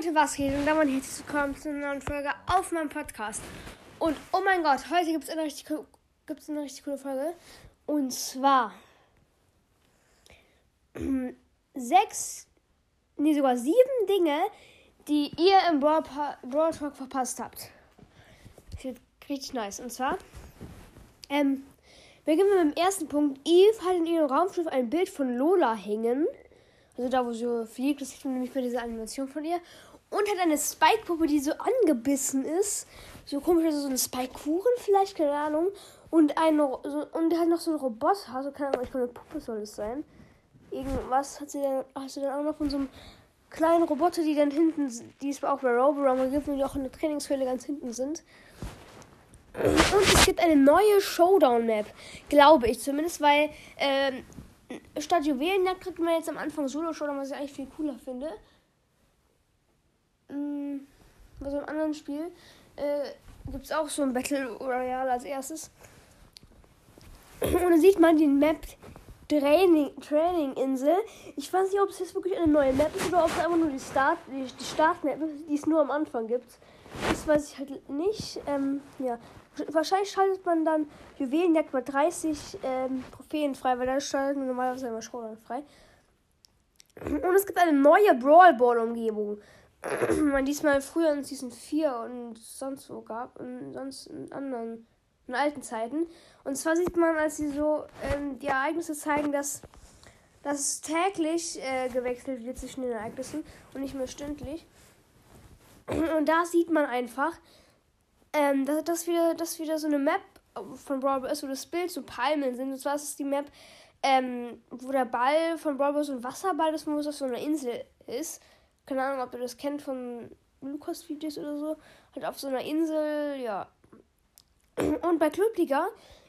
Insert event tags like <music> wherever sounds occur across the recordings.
Leute, was geht? Und damit herzlich willkommen zu einer neuen Folge auf meinem Podcast. Und oh mein Gott, heute gibt es eine, richtig eine richtig coole Folge. Und zwar <clears throat> sechs, nee, sogar sieben Dinge, die ihr im Brawl, Brawl Talk verpasst habt. Das wird richtig nice. Und zwar, ähm, beginnen wir mit dem ersten Punkt. Eve hat in ihrem Raumschiff ein Bild von Lola hängen. Also da, wo sie fliegt, das sieht man nämlich bei dieser Animation von ihr. Und hat eine Spike-Puppe, die so angebissen ist. So komisch, also so eine Spike-Kuchen vielleicht, keine Ahnung. Und, ein, so, und hat noch so einen Roboter, so keine Ahnung, ich glaube, eine Puppe soll es sein. Irgendwas hat sie dann, hast du dann auch noch von so einem kleinen Roboter, die dann hinten, die es auch bei Roborama gibt und die auch in der Trainingshöhle ganz hinten sind. Und es gibt eine neue Showdown-Map, glaube ich zumindest, weil ähm, statt Juwelenjagd kriegt man jetzt am Anfang Solo-Showdown, was ich eigentlich viel cooler finde. Mm, Bei so einem anderen Spiel äh, gibt es auch so ein Battle Royale als erstes. Und dann sieht man die Map Training, Training Insel. Ich weiß nicht, ob es jetzt wirklich eine neue Map ist oder ob es einfach nur die Start, die, die Startmap ist, die es nur am Anfang gibt. Das weiß ich halt nicht. Ähm, ja. Wahrscheinlich schaltet man dann Juwelenjagd bei 30 ähm, Trophäen frei, weil da schalten wir normalerweise immer Showdown frei. Und es gibt eine neue Brawl Ball Umgebung. man diesmal früher in Season 4 und sonst wo gab und sonst in anderen in alten Zeiten. Und zwar sieht man, als sie so ähm, die Ereignisse zeigen, dass, dass es täglich äh, gewechselt wird zwischen den Ereignissen und nicht mehr stündlich. Und da sieht man einfach, ähm, dass, dass, wieder, dass wieder so eine Map von Brawl ist, wo das Bild so Palmen sind. Und zwar ist es die Map, ähm, wo der Ball von Brawl Ball so ein Wasserball ist, wo es auf so einer Insel ist. Keine Ahnung, ob ihr das kennt von Lukas Videos oder so. Halt auf so einer Insel, ja. <clears throat> Und bei Clubliga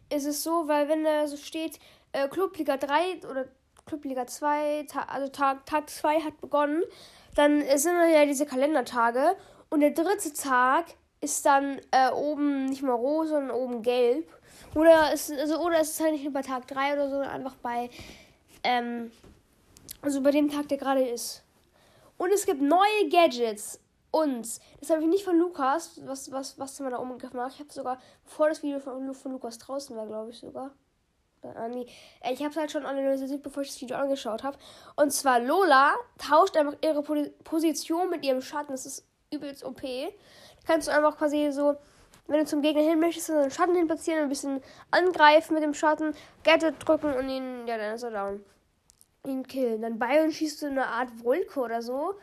ist es so, weil wenn da so steht, äh, Clubliga 3 oder Clubliga 2, ta also Tag, Tag 2 hat begonnen, dann äh, sind ja diese Kalendertage. Und der dritte Tag ist dann äh, oben nicht mal rot, sondern oben gelb. Oder ist, also, oder ist es halt nicht nur bei Tag 3 oder so, sondern einfach bei, ähm, also bei dem Tag, der gerade ist. Und es gibt neue Gadgets. Und das habe ich nicht von Lukas, was, was, was man da oben gemacht. Ich habe sogar, bevor das Video von, von Lukas draußen war, glaube ich sogar. Ah, nee. Ich habe es halt schon analysiert, bevor ich das Video angeschaut habe. Und zwar Lola tauscht einfach ihre Po- Position mit ihrem Schatten. Das ist übelst OP. Da kannst du einfach quasi so, wenn du zum Gegner hin möchtest, so einen Schatten hin platzieren, ein bisschen angreifen mit dem Schatten, Gadget drücken und ihn, ja, dann ist er down. Ihn killen. Dann Byron schießt du eine Art Wolke oder so.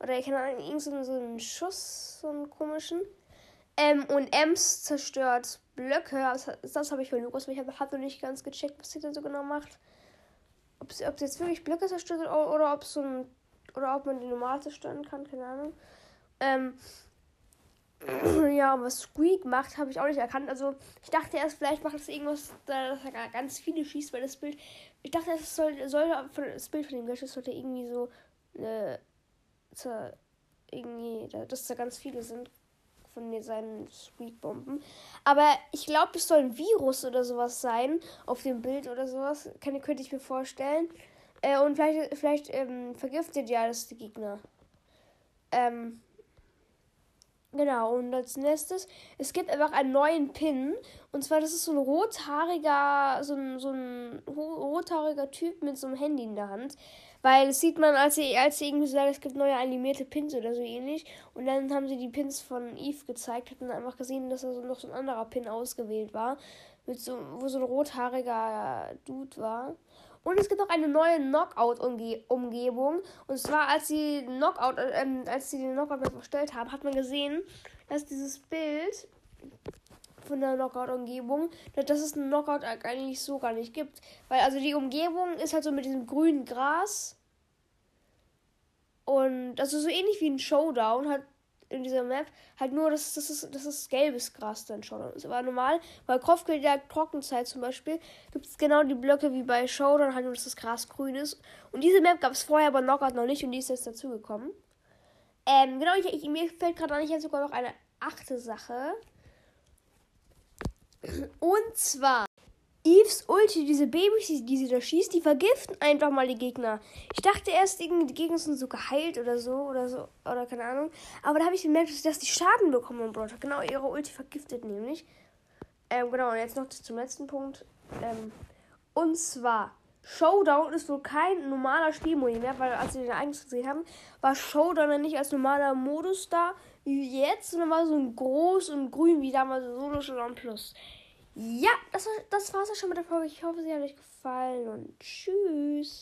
Oder ich kann Ahnung, irgend so, einen Schuss, so einen komischen. Ähm, und Ems zerstört Blöcke. Das, das habe ich von Lukas, ich habe hab noch nicht ganz gecheckt, was sie da so genau macht. Ob sie, ob sie jetzt wirklich Blöcke zerstört oder, oder ob so ein, oder ob man die normal zerstören kann, keine Ahnung. Ähm, ja, und was Squeak macht, habe ich auch nicht erkannt. Also, ich dachte erst, vielleicht macht es irgendwas, da- dass er ganz viele schießt, weil das Bild. Ich dachte, es soll, soll das Bild von dem Gadget sollte irgendwie so eine. Zur, irgendwie, da- dass da ganz viele sind von seinen Squeak-Bomben. Aber ich glaube, es soll ein Virus oder sowas sein auf dem Bild oder sowas. Kann, könnte ich mir vorstellen. Äh, und vielleicht, vielleicht ähm, vergiftet ja das die Gegner. Ähm, Genau, und als nächstes, es gibt einfach einen neuen Pin. Und zwar, das ist so ein rothaariger, so ein, so ein ro- rothaariger Typ mit so einem Handy in der Hand. Weil das sieht man, als sie, als sie irgendwie sagen, es gibt neue animierte Pins oder so ähnlich. Und dann haben sie die Pins von Eve gezeigt, hatten einfach gesehen, dass da so noch so ein anderer Pin ausgewählt war. Mit so, wo so ein rothaariger Dude war. Und es gibt auch eine neue Knockout-Umgebung. Und zwar, als sie Knockout, äh, ähm, als sie den Knockout erstellt haben, hat man gesehen, dass dieses Bild von der Knockout-Umgebung, dass es einen Knockout eigentlich so gar nicht gibt. Weil also die Umgebung ist halt so mit diesem grünen Gras. Und also so ähnlich wie ein Showdown halt in dieser Map. Halt nur, dass das ist, das ist gelbes Gras dann Showdown ist. Aber normal, bei Kopfgeldjagd Trockenzeit zum Beispiel, gibt es genau die Blöcke wie bei Showdown, halt nur, dass das Gras grün ist. Und diese Map gab es vorher bei Knockout noch nicht und die ist jetzt dazugekommen. Ähm, genau, ich, ich, mir fällt gerade eigentlich jetzt sogar noch eine achte Sache. Und zwar, Eves Ulti, diese Babys, die, sie da schießt, die vergiften einfach mal die Gegner. Ich dachte erst, die Gegner sind so geheilt oder so oder so oder keine Ahnung. Aber da habe ich gemerkt, dass die Schaden bekommen im Brawl Genau, ihre Ulti vergiftet nämlich. Ähm, genau, und jetzt noch zum letzten Punkt. Ähm, und zwar, Showdown ist wohl kein normaler Spielmodi mehr, weil als wir den eigentlich gesehen haben, war Showdown dann nicht als normaler Modus da wie jetzt, sondern war so ein groß und grün wie damals Solo Showdown Plus. Ja, das, das war's ja schon mit der Folge. Ich hoffe, sie hat euch gefallen und tschüss.